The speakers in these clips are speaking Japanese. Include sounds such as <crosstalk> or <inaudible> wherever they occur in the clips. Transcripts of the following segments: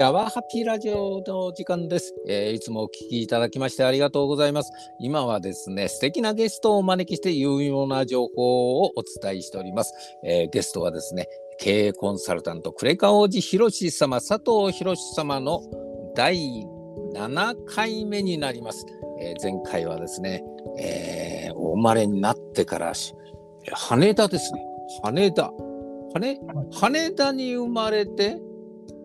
ヤワハピラジオの時間です、えーいつもお聞きいただきましてありがとうございます。今はですね、素敵なゲストをお招きして有用な情報をお伝えしております。えーゲストはですね、経営コンサルタント、呉川王子博士様、佐藤博士様の第7回目になります。えー前回はですね、えお生まれになってから羽田ですね。羽田。羽羽田に生まれて、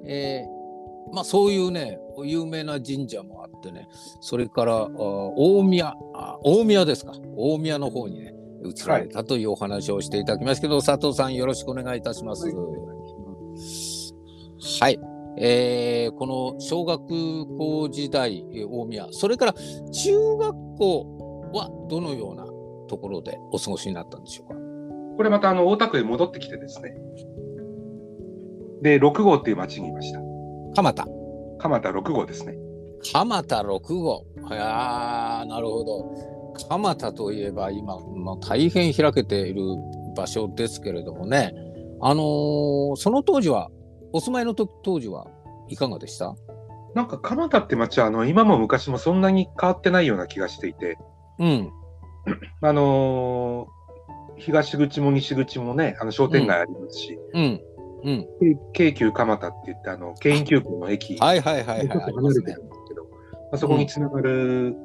えーまあそういうね、有名な神社もあってね、それからあ大宮あ、大宮ですか、大宮の方にね、移られたというお話をしていただきますけど、佐藤さんよろしくお願いいたします。はい。えーこの小学校時代、えー大宮、それから中学校はどのようなところでお過ごしになったんでしょうか？これまたあの大田区へ戻ってきてですね。で、6号っていう町にいました。蒲田。蒲田6号ですね。蒲田6号。いやーなるほど。蒲田といえば今、まあ、大変開けている場所ですけれどもね。あのーその当時は、お住まいの時当時はいかがでした？なんか蒲田って町はあの今も昔もそんなに変わってないような気がしていて、うん。あのー東口も西口もね、あの商店街ありますし、うん。うん。京急蒲田って言って、あの京浜急行の駅、はいはいはいはい。離れてるんですけど、まあ、そこにつながる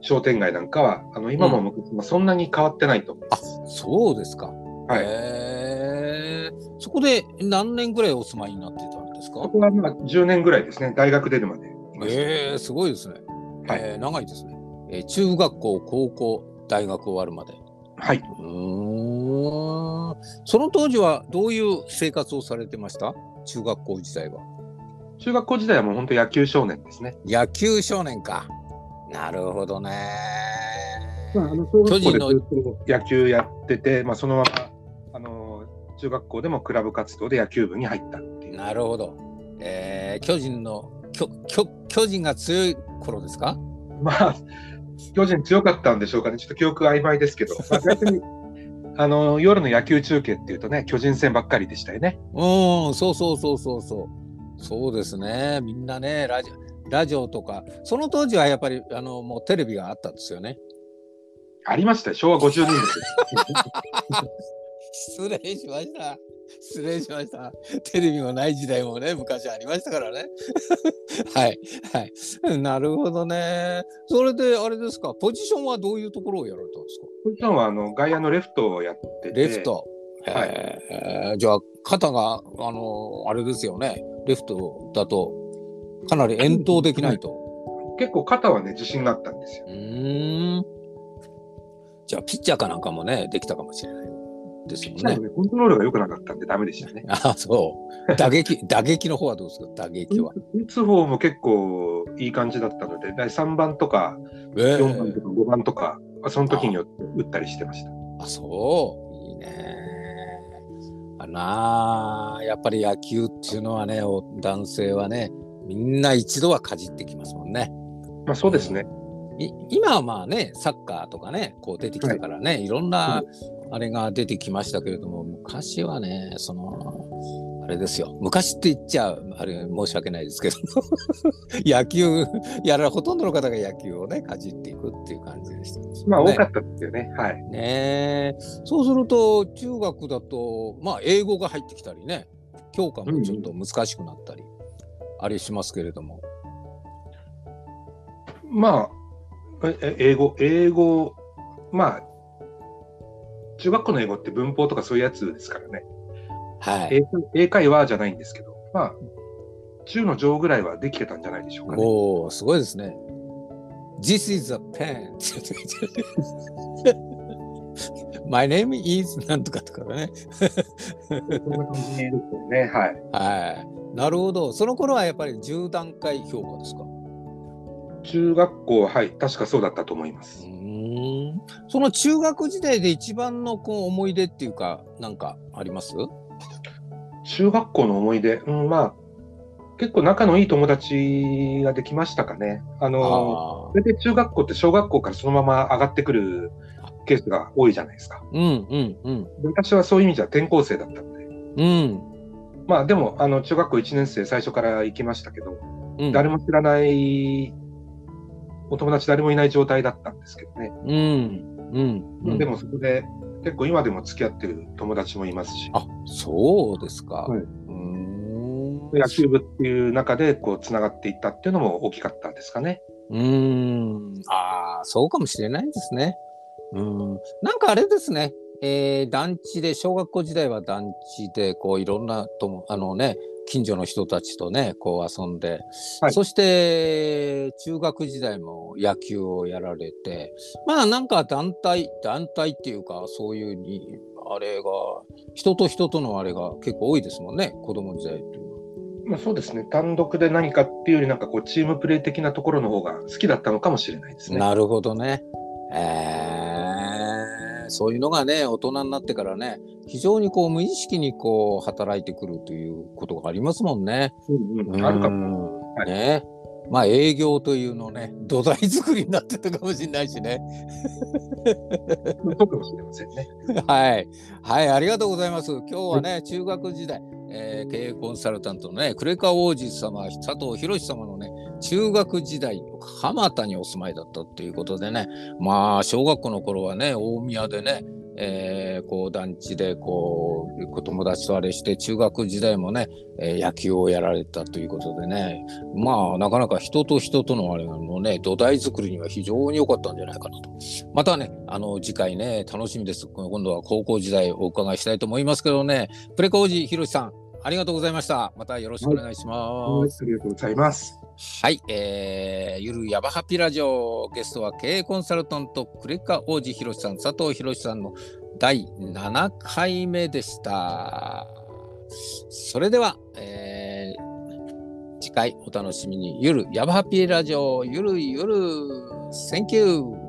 商店街なんかは、あの今も昔もそんなに変わってないと思います。そうですか。はいへーそこで何年ぐらいお住まいになってたんですか？ここはまあ10年ぐらいですね、大学出るまでいま。えー、すごいですね。はいえー長いですね、えー中学校、高校、大学終わるまで。はい。うーんその当時はどういう生活をされてました？中学校時代は。中学校時代はもう本当野球少年ですね。野球少年か。なるほどね。まあ、あの巨人の野球やってて、まあ、そのままあの中学校でもクラブ活動で野球部に入ったっていう。なるほど。えー巨人の巨巨巨人が強い頃ですか？まあ、巨人強かったんでしょうかね、ちょっと記憶曖昧ですけど、まあ、逆にあの夜の野球中継っていうとね、巨人戦ばっかりでしたよね。うん、そうそうそうそうそう。そうですね。みんなね、ラジオ、ラジオとか、その当時はやっぱり、あの、もうテレビがあったんですよね。ありましたよ、昭和50年です。失礼しました。失礼しました。テレビもない時代もね、昔ありましたからね。<laughs> はい。はい。なるほどね。それで、あれですか、ポジションはどういうところをやられたんですか？ポジションはあの外野のレフトをやってて、レフト。はいえーじゃあ、肩が、あの、あれですよね。レフトだと、かなり遠投できないと。結構肩はね、自信があったんですよ。うーん。じゃあ、ピッチャーかなんかもね、できたかもしれないですもんね。ね、コントロールが良くなかったんでダメでしたね。あそう。打撃、<laughs> 打撃の方はどうですか？打撃は。打つ方も結構いい感じだったので、第3番とかえー4番とか5番とか、その時によって打ったりしてました。あ、そう。いいね。あなあ、やっぱり野球っていうのはね、お男性はね、みんな一度はかじってきますもんね。まあそうですね。い今はまあね、サッカーとかね、こう出てきたからね、い、ろんなあれが出てきましたけれども、昔はね、その、あれですよ、昔って言っちゃう、あれ申し訳ないですけど、<laughs> 野球、やらほとんどの方が野球をね、かじっていくっていう感じでした、ね。まあ多かったですよね。はい。ねえそうすると中学だとまあ英語が入ってきたりね教科もちょっと難しくなったり、あれしますけれどもまあ、ええ英語、英語、まあ、中学校の英語って文法とかそういうやつですからね。はい。英英会話じゃないんですけど、まあ、中の上ぐらいはできてたんじゃないでしょうかね。おおすごいですね。This is a pen. <laughs> My name is なんとかとかね。そんな感じですよね。はい。はい。なるほど。その頃はやっぱり10段階評価ですか？中学校、はい、確かそうだったと思いまうす。ーん。その中学時代で一番のこう思い出っていうかなんかあります？中学校の思い出、うん、まあ、結構仲のいい友達ができましたかね。あの、あそれで中学校って小学校からそのまま上がってくるケースが多いじゃないですか。ーうんうんうんで私はそういう意味じゃ転校生だったので、うん。まあでも、あの、中学校1年生最初から行きましたけど、うん、誰も知らない、お友達誰もいない状態だったんですけどね。うん、うん、うん。でもそこで、結構今でも付き合ってる友達もいますし、あ、そうですか。はいうーん。野球部っていう中で、こう、つながっていったっていうのも大きかったんですかね。うーん。ああ、そうかもしれないですね。うん。なんかあれですね。えー団地で、小学校時代は団地で、こう、いろんなとも、あのね、近所の人たちとね、こう遊んで、はいそして、中学時代も野球をやられて、まあなんか団体、団体っていうか、そういうに、あれが、人と人とのあれが結構多いですもんね、子供時代っていうのは。まあそうですね。単独で何かっていうより、なんかこう、チームプレー的なところの方が好きだったのかもしれないですね。なるほどね。えー、そういうのがね、大人になってからね、非常にこう無意識にこう働いてくるということがありますもんね。うんうん、あるかも。も。はいね。まあ営業というのね、土台作りになってたかもしれないしね。そうかもしれませんね。<laughs> はい。はい、ありがとうございます。今日はね、中学時代、えー経営コンサルタントのね、呉川王子様、佐藤博様のね、中学時代の蒲田にお住まいだったっていうことでね、まあ、小学校の頃はね、大宮でね、えーこう団地でこう友達とあれして中学時代もね、えー野球をやられたということでね。まあなかなか人と人とのあれのね土台作りには非常に良かったんじゃないかなと。またねあの次回ね楽しみです。今度は高校時代お伺いしたいと思いますけどね。プレコージひろしさん。ありがとうございました。またよろしくお願いします、ありがとうございます。はい、えー、ゆるやばハピラジオゲストは経営コンサルタントクレカ王子ひろしさん佐藤ひろしさんの第7回目でした。それでは、えー次回お楽しみに。ゆるやばハピラジオゆるゆる。Thank you